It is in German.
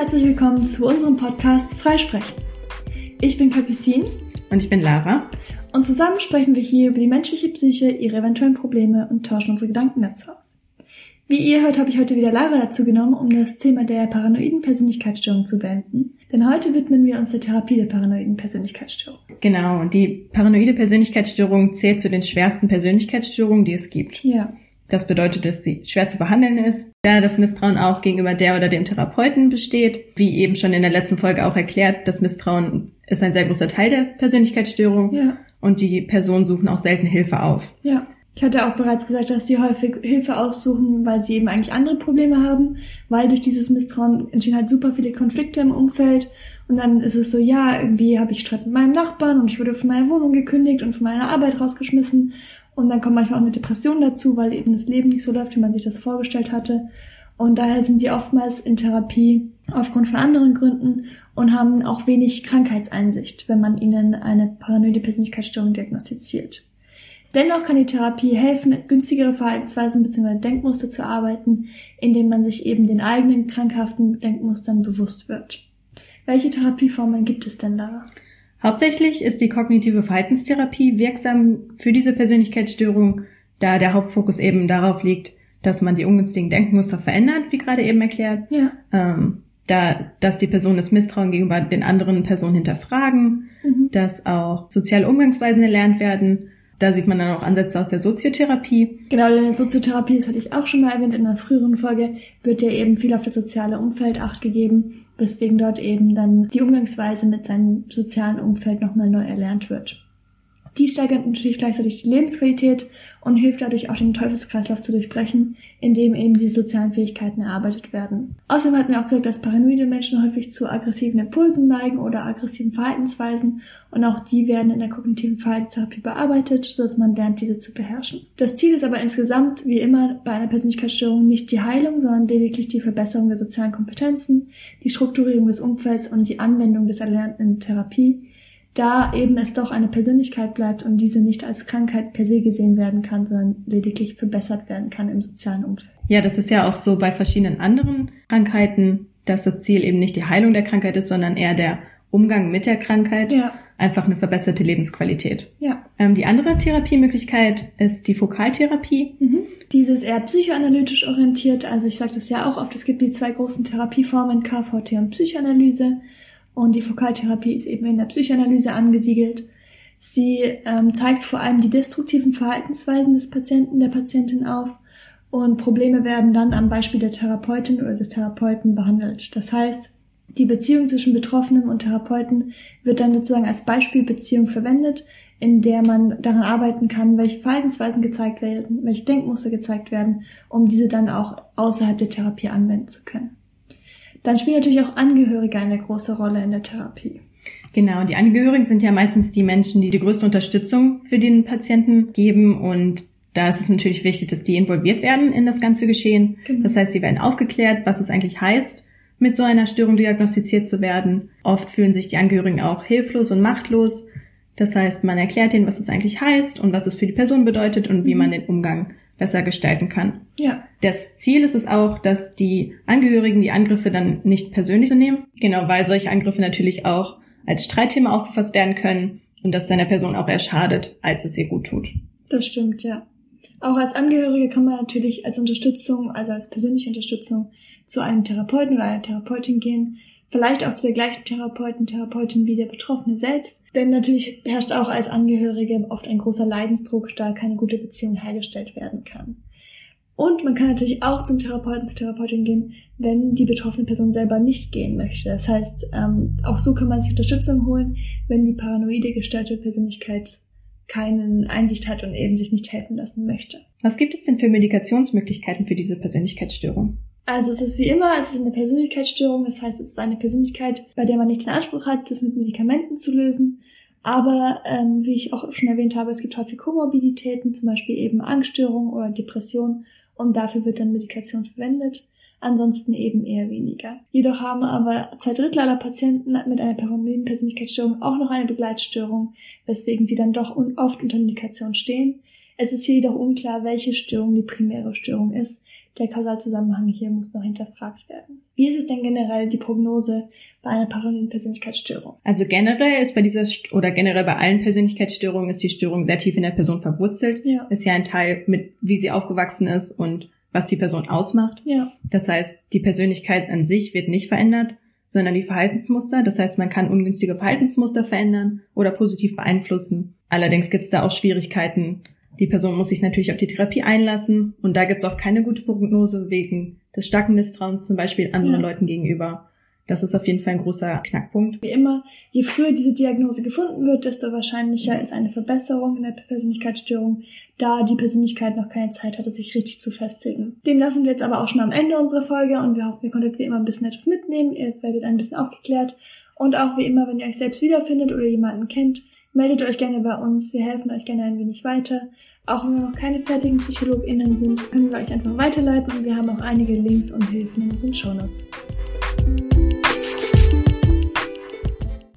herzlich willkommen zu unserem Podcast Freisprechen. Ich bin Capucine und ich bin Lara und zusammen sprechen wir hier über die menschliche Psyche, ihre eventuellen Probleme und tauschen unsere Gedanken dazu aus. Wie ihr hört, habe ich heute wieder Lara dazu genommen, um das Thema der paranoiden Persönlichkeitsstörung zu beenden. Denn heute widmen wir uns der Therapie der paranoiden Persönlichkeitsstörung. Genau, und die paranoide Persönlichkeitsstörung zählt zu den schwersten Persönlichkeitsstörungen, die es gibt. Ja. Das bedeutet, dass sie schwer zu behandeln ist, da das Misstrauen auch gegenüber der oder dem Therapeuten besteht. Wie eben schon in der letzten Folge auch erklärt, das Misstrauen ist ein sehr großer Teil der Persönlichkeitsstörung. Ja. Und die Personen suchen auch selten Hilfe auf. Ja. Ich hatte auch bereits gesagt, dass sie häufig Hilfe aussuchen, weil sie eben eigentlich andere Probleme haben, weil durch dieses Misstrauen entstehen halt super viele Konflikte im Umfeld und dann ist es so, ja, irgendwie habe ich Streit mit meinem Nachbarn und ich wurde von meiner Wohnung gekündigt und von meiner Arbeit rausgeschmissen und dann kommt manchmal auch eine Depression dazu, weil eben das Leben nicht so läuft, wie man sich das vorgestellt hatte. Und daher sind sie oftmals in Therapie aufgrund von anderen Gründen und haben auch wenig Krankheitseinsicht, wenn man ihnen eine paranoide Persönlichkeitsstörung diagnostiziert. Dennoch kann die Therapie helfen, günstigere Verhaltensweisen bzw. Denkmuster zu arbeiten, indem man sich eben den eigenen krankhaften Denkmustern bewusst wird. Welche Therapieformen gibt es denn da? Hauptsächlich ist die kognitive Verhaltenstherapie wirksam für diese Persönlichkeitsstörung, da der Hauptfokus eben darauf liegt, dass man die ungünstigen Denkmuster verändert, wie gerade eben erklärt. Ja. Ähm, da, dass die Personen das Misstrauen gegenüber den anderen Personen hinterfragen, mhm. dass auch soziale Umgangsweisen erlernt werden. Da sieht man dann auch Ansätze aus der Soziotherapie. Genau, denn in der Soziotherapie, das hatte ich auch schon mal erwähnt in einer früheren Folge, wird ja eben viel auf das soziale Umfeld Acht gegeben, weswegen dort eben dann die Umgangsweise mit seinem sozialen Umfeld nochmal neu erlernt wird. Die steigert natürlich gleichzeitig die Lebensqualität und hilft dadurch auch den Teufelskreislauf zu durchbrechen, indem eben die sozialen Fähigkeiten erarbeitet werden. Außerdem hat mir auch gesagt, dass paranoide Menschen häufig zu aggressiven Impulsen neigen oder aggressiven Verhaltensweisen und auch die werden in der kognitiven Verhaltenstherapie bearbeitet, sodass man lernt, diese zu beherrschen. Das Ziel ist aber insgesamt, wie immer bei einer Persönlichkeitsstörung, nicht die Heilung, sondern lediglich die Verbesserung der sozialen Kompetenzen, die Strukturierung des Umfelds und die Anwendung des Erlernten in Therapie, da eben es doch eine Persönlichkeit bleibt und diese nicht als Krankheit per se gesehen werden kann, sondern lediglich verbessert werden kann im sozialen Umfeld. Ja, das ist ja auch so bei verschiedenen anderen Krankheiten, dass das Ziel eben nicht die Heilung der Krankheit ist, sondern eher der Umgang mit der Krankheit. Ja. Einfach eine verbesserte Lebensqualität. Ja. Ähm, die andere Therapiemöglichkeit ist die Fokaltherapie. Mhm. Diese ist eher psychoanalytisch orientiert. Also ich sage das ja auch oft, es gibt die zwei großen Therapieformen, KVT und Psychoanalyse. Und die Fokaltherapie ist eben in der Psychoanalyse angesiedelt. Sie ähm, zeigt vor allem die destruktiven Verhaltensweisen des Patienten, der Patientin auf und Probleme werden dann am Beispiel der Therapeutin oder des Therapeuten behandelt. Das heißt, die Beziehung zwischen Betroffenen und Therapeuten wird dann sozusagen als Beispielbeziehung verwendet, in der man daran arbeiten kann, welche Verhaltensweisen gezeigt werden, welche Denkmuster gezeigt werden, um diese dann auch außerhalb der Therapie anwenden zu können. Dann spielen natürlich auch Angehörige eine große Rolle in der Therapie. Genau, die Angehörigen sind ja meistens die Menschen, die die größte Unterstützung für den Patienten geben und da ist es natürlich wichtig, dass die involviert werden in das ganze Geschehen. Genau. Das heißt, sie werden aufgeklärt, was es eigentlich heißt, mit so einer Störung diagnostiziert zu werden. Oft fühlen sich die Angehörigen auch hilflos und machtlos. Das heißt, man erklärt ihnen, was es eigentlich heißt und was es für die Person bedeutet und wie mhm. man den Umgang besser gestalten kann. Ja. Das Ziel ist es auch, dass die Angehörigen die Angriffe dann nicht persönlich zu nehmen. Genau, weil solche Angriffe natürlich auch als Streitthema aufgefasst werden können und das seiner Person auch eher schadet, als es ihr gut tut. Das stimmt, ja. Auch als Angehörige kann man natürlich als Unterstützung, also als persönliche Unterstützung zu einem Therapeuten oder einer Therapeutin gehen, vielleicht auch zu der gleichen Therapeuten, Therapeutin wie der Betroffene selbst. Denn natürlich herrscht auch als Angehörige oft ein großer Leidensdruck, da keine gute Beziehung hergestellt werden kann. Und man kann natürlich auch zum Therapeuten, zur Therapeutin gehen, wenn die betroffene Person selber nicht gehen möchte. Das heißt, ähm, auch so kann man sich Unterstützung holen, wenn die paranoide gestörte Persönlichkeit keinen Einsicht hat und eben sich nicht helfen lassen möchte. Was gibt es denn für Medikationsmöglichkeiten für diese Persönlichkeitsstörung? Also es ist wie immer, es ist eine Persönlichkeitsstörung, das heißt, es ist eine Persönlichkeit, bei der man nicht den Anspruch hat, das mit Medikamenten zu lösen. Aber ähm, wie ich auch schon erwähnt habe, es gibt häufig Komorbiditäten, zum Beispiel eben Angststörungen oder Depressionen und dafür wird dann Medikation verwendet. Ansonsten eben eher weniger. Jedoch haben aber zwei Drittel aller Patienten mit einer paranoiden Persönlichkeitsstörung auch noch eine Begleitstörung, weswegen sie dann doch oft unter Medikation stehen. Es ist hier jedoch unklar, welche Störung die primäre Störung ist, der Kausalzusammenhang hier muss noch hinterfragt werden. Wie ist es denn generell die Prognose bei einer paranoiden Persönlichkeitsstörung? Also generell ist bei dieser oder generell bei allen Persönlichkeitsstörungen ist die Störung sehr tief in der Person verwurzelt. Ja. Ist ja ein Teil mit, wie sie aufgewachsen ist und was die Person ausmacht. Ja. Das heißt, die Persönlichkeit an sich wird nicht verändert, sondern die Verhaltensmuster. Das heißt, man kann ungünstige Verhaltensmuster verändern oder positiv beeinflussen. Allerdings gibt es da auch Schwierigkeiten. Die Person muss sich natürlich auf die Therapie einlassen und da gibt es oft keine gute Prognose wegen des starken Misstrauens zum Beispiel anderen ja. Leuten gegenüber. Das ist auf jeden Fall ein großer Knackpunkt. Wie immer, je früher diese Diagnose gefunden wird, desto wahrscheinlicher ist eine Verbesserung in der Persönlichkeitsstörung, da die Persönlichkeit noch keine Zeit hatte, sich richtig zu festigen. Dem lassen wir jetzt aber auch schon am Ende unserer Folge und wir hoffen, ihr konntet wie immer ein bisschen etwas mitnehmen, ihr werdet ein bisschen aufgeklärt und auch wie immer, wenn ihr euch selbst wiederfindet oder jemanden kennt, meldet euch gerne bei uns, wir helfen euch gerne ein wenig weiter. Auch wenn wir noch keine fertigen PsychologInnen sind, können wir euch einfach weiterleiten und wir haben auch einige Links und Hilfen in unseren Shownotes. Notes.